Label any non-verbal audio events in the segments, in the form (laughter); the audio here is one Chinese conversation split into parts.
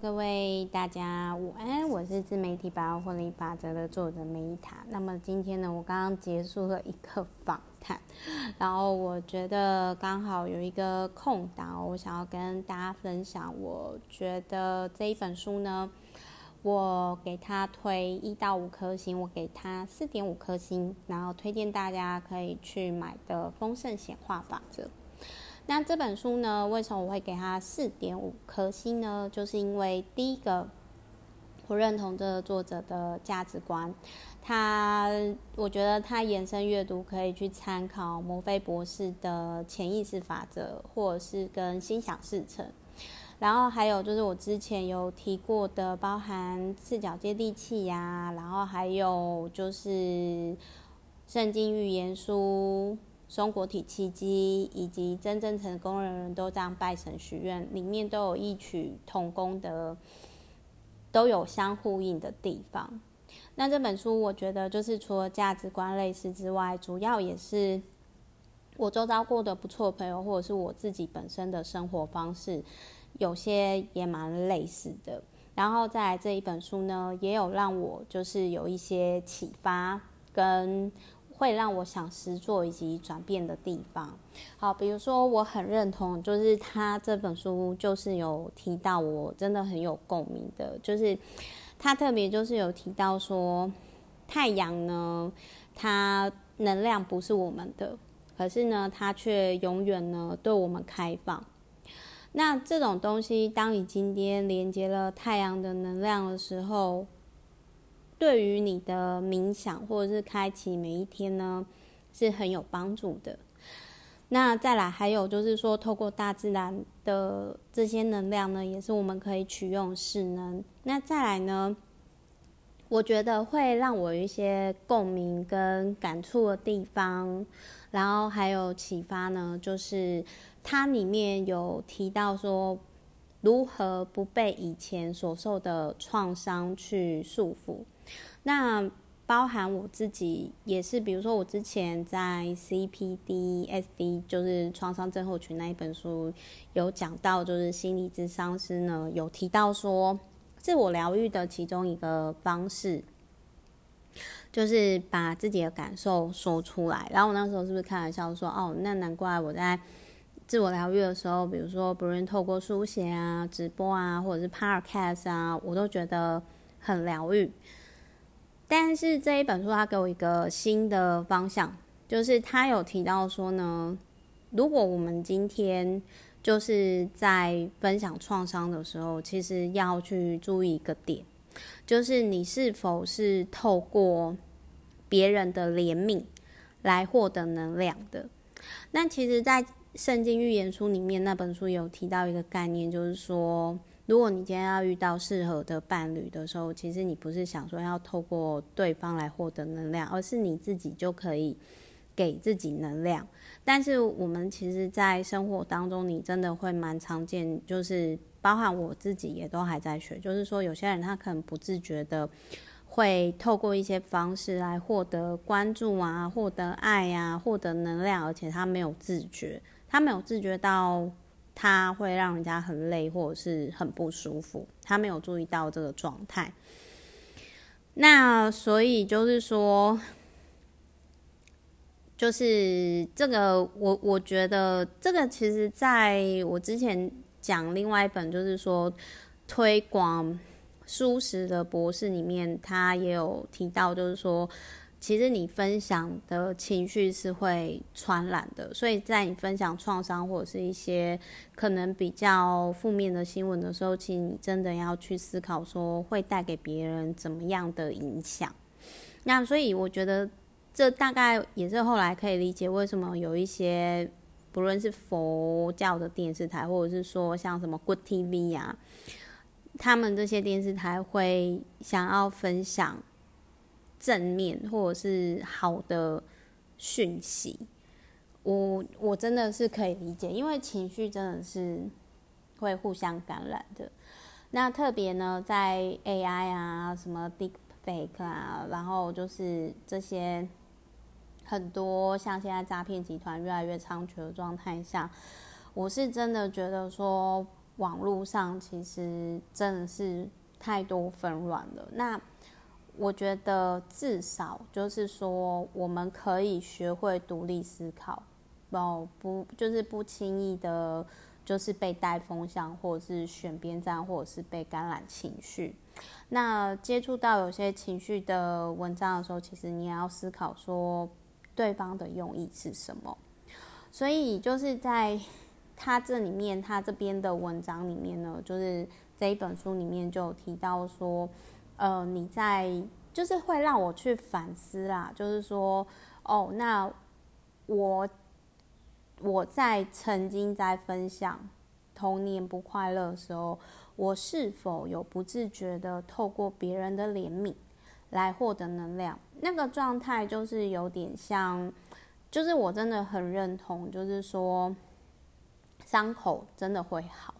各位大家午安，我是自媒体百万获利法则的作者梅塔。那么今天呢，我刚刚结束了一个访谈，然后我觉得刚好有一个空档，我想要跟大家分享。我觉得这一本书呢，我给他推一到五颗星，我给他四点五颗星，然后推荐大家可以去买的《丰盛显化法则》。那这本书呢，为什么我会给它四点五颗星呢？就是因为第一个，我认同这个作者的价值观，他我觉得他延伸阅读可以去参考摩菲博士的潜意识法则，或者是跟心想事成。然后还有就是我之前有提过的，包含赤脚接地气呀，然后还有就是圣经预言书。松果体契机以及真正成功的人都这样拜神许愿，里面都有异曲同工的，都有相呼应的地方。那这本书我觉得就是除了价值观类似之外，主要也是我周遭过得不错的朋友，或者是我自己本身的生活方式，有些也蛮类似的。然后再来这一本书呢，也有让我就是有一些启发跟。会让我想实做以及转变的地方。好，比如说我很认同，就是他这本书就是有提到，我真的很有共鸣的，就是他特别就是有提到说，太阳呢，它能量不是我们的，可是呢，它却永远呢对我们开放。那这种东西，当你今天连接了太阳的能量的时候，对于你的冥想或者是开启每一天呢，是很有帮助的。那再来还有就是说，透过大自然的这些能量呢，也是我们可以取用势能。那再来呢，我觉得会让我有一些共鸣跟感触的地方，然后还有启发呢，就是它里面有提到说，如何不被以前所受的创伤去束缚。那包含我自己也是，比如说我之前在 CPD-SD，就是创伤症候群那一本书有讲到，就是心理咨商师呢有提到说，自我疗愈的其中一个方式，就是把自己的感受说出来。然后我那时候是不是开玩笑说，哦，那难怪我在自我疗愈的时候，比如说不论透过书写啊、直播啊，或者是 Podcast 啊，我都觉得很疗愈。但是这一本书，它给我一个新的方向，就是他有提到说呢，如果我们今天就是在分享创伤的时候，其实要去注意一个点，就是你是否是透过别人的怜悯来获得能量的。那其实，在圣经预言书里面，那本书有提到一个概念，就是说。如果你今天要遇到适合的伴侣的时候，其实你不是想说要透过对方来获得能量，而是你自己就可以给自己能量。但是我们其实，在生活当中，你真的会蛮常见，就是包含我自己也都还在学，就是说有些人他可能不自觉的会透过一些方式来获得关注啊，获得爱啊，获得能量，而且他没有自觉，他没有自觉到。他会让人家很累，或者是很不舒服。他没有注意到这个状态。那所以就是说，就是这个，我我觉得这个其实在我之前讲另外一本，就是说推广蔬食的博士里面，他也有提到，就是说。其实你分享的情绪是会传染的，所以在你分享创伤或者是一些可能比较负面的新闻的时候，其实你真的要去思考说会带给别人怎么样的影响。那所以我觉得这大概也是后来可以理解为什么有一些不论是佛教的电视台，或者是说像什么 Good TV 啊，他们这些电视台会想要分享。正面或者是好的讯息，我我真的是可以理解，因为情绪真的是会互相感染的。那特别呢，在 AI 啊、什么 Deepfake 啊，然后就是这些很多像现在诈骗集团越来越猖獗的状态下，我是真的觉得说，网络上其实真的是太多纷乱了。那我觉得至少就是说，我们可以学会独立思考，不不就是不轻易的，就是被带风向，或者是选边站，或者是被感染情绪。那接触到有些情绪的文章的时候，其实你也要思考说，对方的用意是什么。所以就是在他这里面，他这边的文章里面呢，就是这一本书里面就提到说，呃，你在就是会让我去反思啦，就是说，哦，那我我在曾经在分享童年不快乐的时候，我是否有不自觉的透过别人的怜悯来获得能量？那个状态就是有点像。就是我真的很认同，就是说伤口真的会好，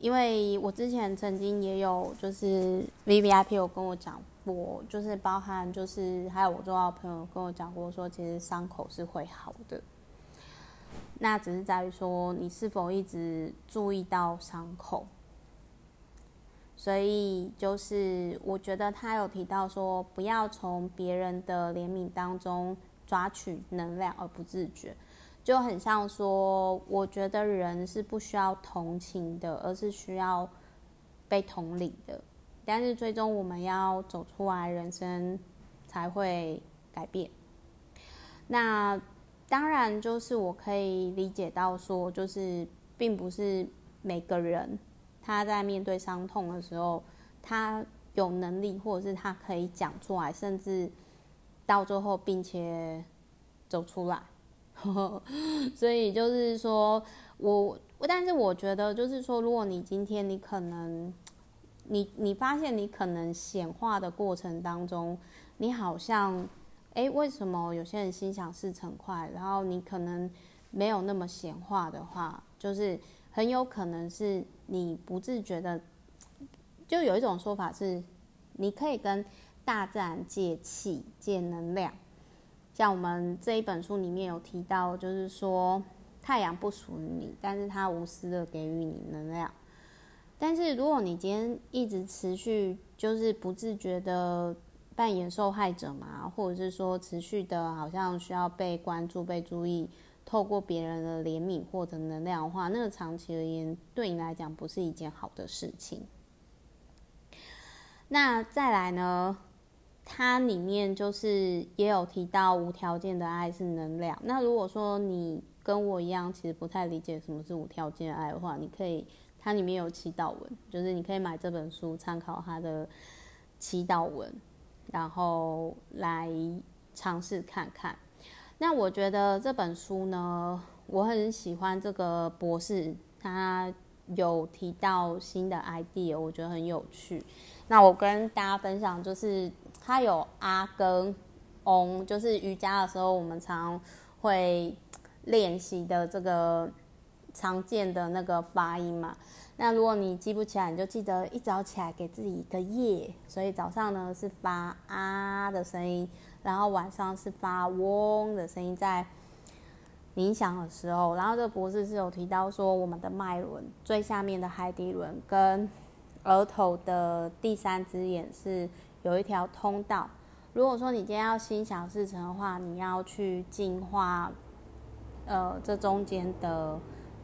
因为我之前曾经也有就是 VVIP 有跟我讲过，就是包含就是还有我重要的朋友跟我讲过，说其实伤口是会好的，那只是在于说你是否一直注意到伤口，所以就是我觉得他有提到说不要从别人的怜悯当中。抓取能量而不自觉，就很像说，我觉得人是不需要同情的，而是需要被同理的。但是最终我们要走出来，人生才会改变。那当然就是我可以理解到说，就是并不是每个人他在面对伤痛的时候，他有能力，或者是他可以讲出来，甚至。到最后，并且走出来，(laughs) 所以就是说我，但是我觉得，就是说，如果你今天你可能，你你发现你可能显化的过程当中，你好像，哎，为什么有些人心想事成快，然后你可能没有那么显化的话，就是很有可能是你不自觉的，就有一种说法是，你可以跟。大自然借气借能量，像我们这一本书里面有提到，就是说太阳不属于你，但是它无私的给予你能量。但是如果你今天一直持续就是不自觉的扮演受害者嘛，或者是说持续的好像需要被关注、被注意，透过别人的怜悯或者能量的话，那个长期而言对你来讲不是一件好的事情。那再来呢？它里面就是也有提到无条件的爱是能量。那如果说你跟我一样，其实不太理解什么是无条件的爱的话，你可以，它里面有祈祷文，就是你可以买这本书参考它的祈祷文，然后来尝试看看。那我觉得这本书呢，我很喜欢这个博士，他有提到新的 idea，我觉得很有趣。那我跟大家分享就是。它有阿跟嗡，就是瑜伽的时候我们常会练习的这个常见的那个发音嘛。那如果你记不起来，你就记得一早起来给自己一个夜。所以早上呢是发啊的声音，然后晚上是发嗡的声音，在冥想的时候。然后这个博士是有提到说，我们的脉轮最下面的海底轮跟额头的第三只眼是。有一条通道。如果说你今天要心想事成的话，你要去净化，呃，这中间的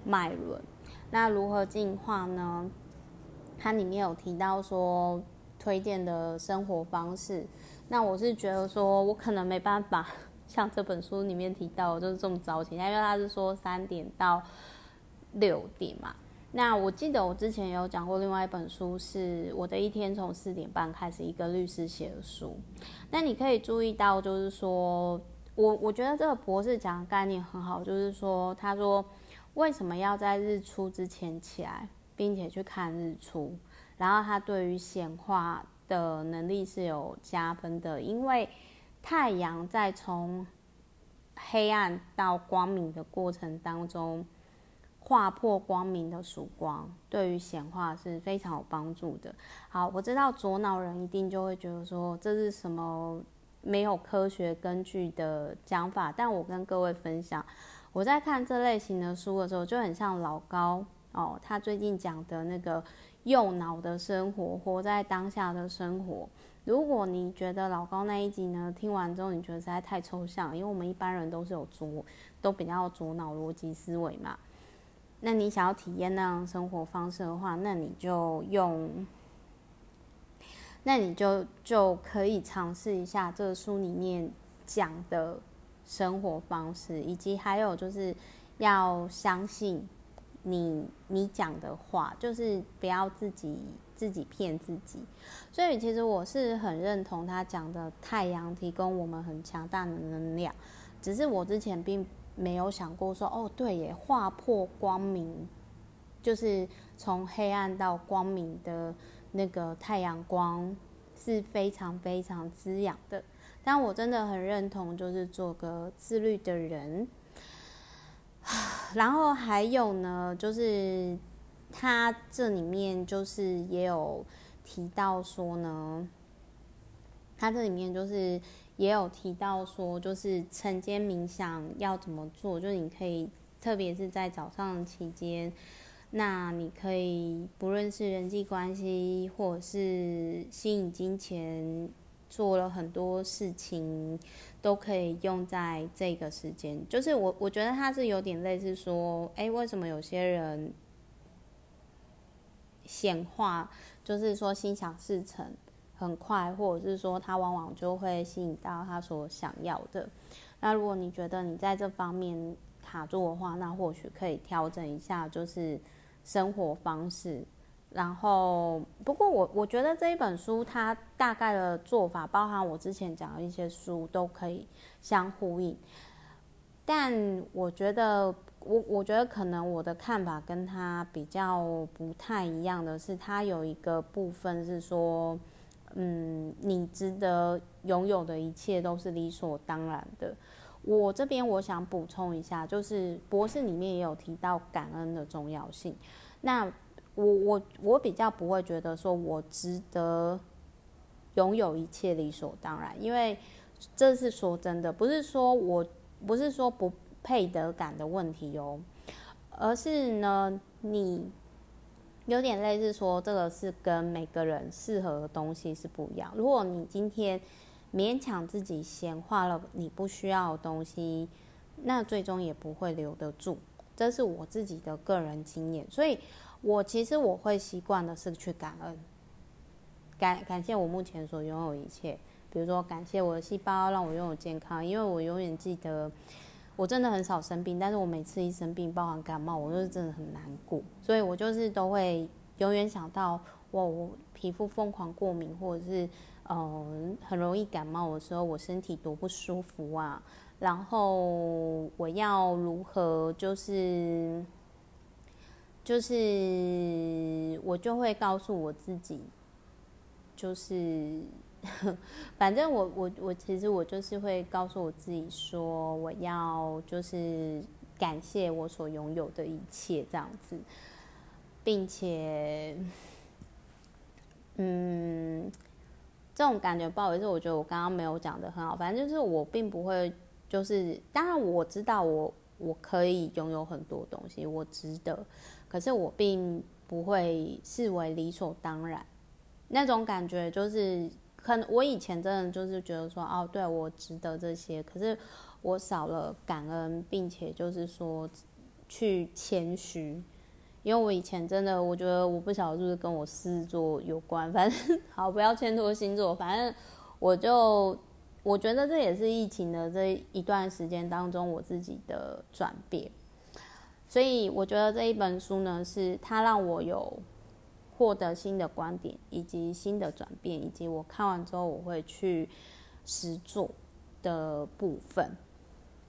脉轮。那如何净化呢？它里面有提到说推荐的生活方式。那我是觉得说我可能没办法 (laughs) 像这本书里面提到，就是这么早起，因为他是说三点到六点嘛。那我记得我之前有讲过另外一本书，是我的一天从四点半开始，一个律师写的书。那你可以注意到，就是说我我觉得这个博士讲的概念很好，就是说他说为什么要在日出之前起来，并且去看日出，然后他对于显化的能力是有加分的，因为太阳在从黑暗到光明的过程当中。划破光明的曙光，对于显化是非常有帮助的。好，我知道左脑人一定就会觉得说，这是什么没有科学根据的讲法，但我跟各位分享，我在看这类型的书的时候，就很像老高哦，他最近讲的那个右脑的生活，活在当下的生活。如果你觉得老高那一集呢，听完之后你觉得实在太抽象，因为我们一般人都是有左，都比较左脑逻辑思维嘛。那你想要体验那样生活方式的话，那你就用，那你就就可以尝试一下这个书里面讲的生活方式，以及还有就是要相信你你讲的话，就是不要自己。自己骗自己，所以其实我是很认同他讲的，太阳提供我们很强大的能量，只是我之前并没有想过说，哦，对耶，划破光明，就是从黑暗到光明的那个太阳光是非常非常滋养的。但我真的很认同，就是做个自律的人。(sighs) 然后还有呢，就是。他这里面就是也有提到说呢，他这里面就是也有提到说，就是晨间冥想要怎么做，就是你可以，特别是在早上期间，那你可以不论是人际关系或者是吸引金钱，做了很多事情，都可以用在这个时间。就是我我觉得他是有点类似说，哎，为什么有些人？显化就是说心想事成很快，或者是说他往往就会吸引到他所想要的。那如果你觉得你在这方面卡住的话，那或许可以调整一下，就是生活方式。然后，不过我我觉得这一本书它大概的做法，包含我之前讲的一些书，都可以相呼应。但我觉得。我我觉得可能我的看法跟他比较不太一样的是，他有一个部分是说，嗯，你值得拥有的一切都是理所当然的。我这边我想补充一下，就是博士里面也有提到感恩的重要性。那我我我比较不会觉得说我值得拥有一切理所当然，因为这是说真的，不是说我不是说不。配得感的问题哦，而是呢，你有点类似说，这个是跟每个人适合的东西是不一样。如果你今天勉强自己显化了你不需要的东西，那最终也不会留得住。这是我自己的个人经验，所以我其实我会习惯的是去感恩，感感谢我目前所拥有一切，比如说感谢我的细胞让我拥有健康，因为我永远记得。我真的很少生病，但是我每次一生病，包含感冒，我就是真的很难过，所以我就是都会永远想到，哇我皮肤疯狂过敏，或者是嗯很容易感冒的时候，我身体多不舒服啊，然后我要如何就是就是我就会告诉我自己，就是。(laughs) 反正我我我其实我就是会告诉我自己说，我要就是感谢我所拥有的一切这样子，并且，嗯，这种感觉不好意思，我觉得我刚刚没有讲的很好。反正就是我并不会，就是当然我知道我我可以拥有很多东西，我值得，可是我并不会视为理所当然，那种感觉就是。可能我以前真的就是觉得说，哦，对，我值得这些，可是我少了感恩，并且就是说去谦虚，因为我以前真的，我觉得我不晓得是不是跟我狮子座有关，反正好，不要牵拖星座，反正我就我觉得这也是疫情的这一段时间当中我自己的转变，所以我觉得这一本书呢，是它让我有。获得新的观点，以及新的转变，以及我看完之后我会去实做的部分。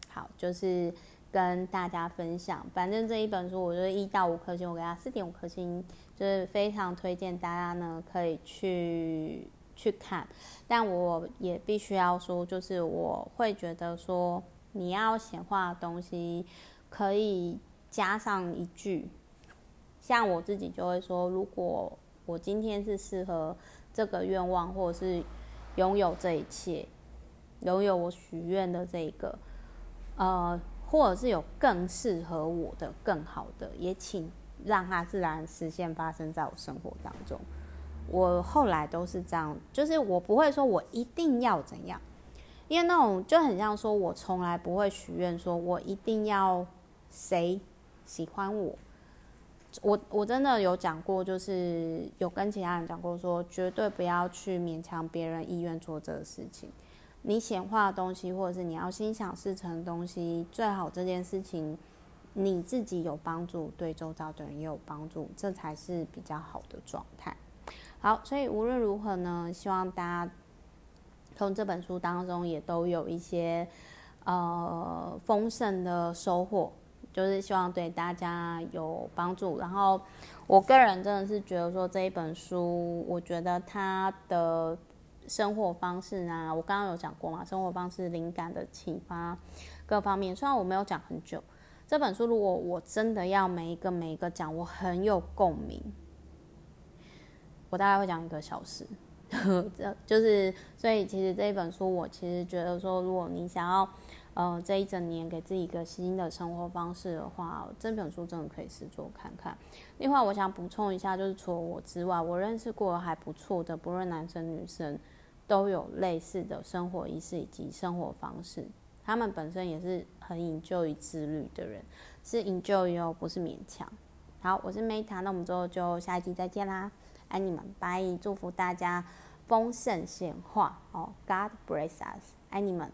好，就是跟大家分享。反正这一本书，我觉得一到五颗星，我给它四点五颗星，就是非常推荐大家呢可以去去看。但我也必须要说，就是我会觉得说，你要显化的东西，可以加上一句。像我自己就会说，如果我今天是适合这个愿望，或者是拥有这一切，拥有我许愿的这一个，呃，或者是有更适合我的、更好的，也请让它自然实现发生在我生活当中。我后来都是这样，就是我不会说我一定要怎样，因为那种就很像说，我从来不会许愿说我一定要谁喜欢我。我我真的有讲过，就是有跟其他人讲过说，绝对不要去勉强别人意愿做这个事情。你显化的东西，或者是你要心想事成的东西，最好这件事情你自己有帮助，对周遭的人也有帮助，这才是比较好的状态。好，所以无论如何呢，希望大家从这本书当中也都有一些呃丰盛的收获，就是希望对大家有帮助。然后我个人真的是觉得说这一本书，我觉得它的生活方式啊，我刚刚有讲过嘛，生活方式、灵感的启发各方面，虽然我没有讲很久，这本书如果我真的要每一个每一个讲，我很有共鸣。我大概会讲一个小时，(laughs) 这就是所以其实这一本书，我其实觉得说，如果你想要呃这一整年给自己一个新的生活方式的话，这本书真的可以试做看看。另外，我想补充一下，就是除了我之外，我认识过还不错的，不论男生女生，都有类似的生活仪式以及生活方式。他们本身也是很引咎于自律的人，是 enjoy 哦，不是勉强。好，我是 Meta，那我们之后就下一集再见啦。爱你们，拜！祝福大家丰盛显化哦，God bless us，爱你们。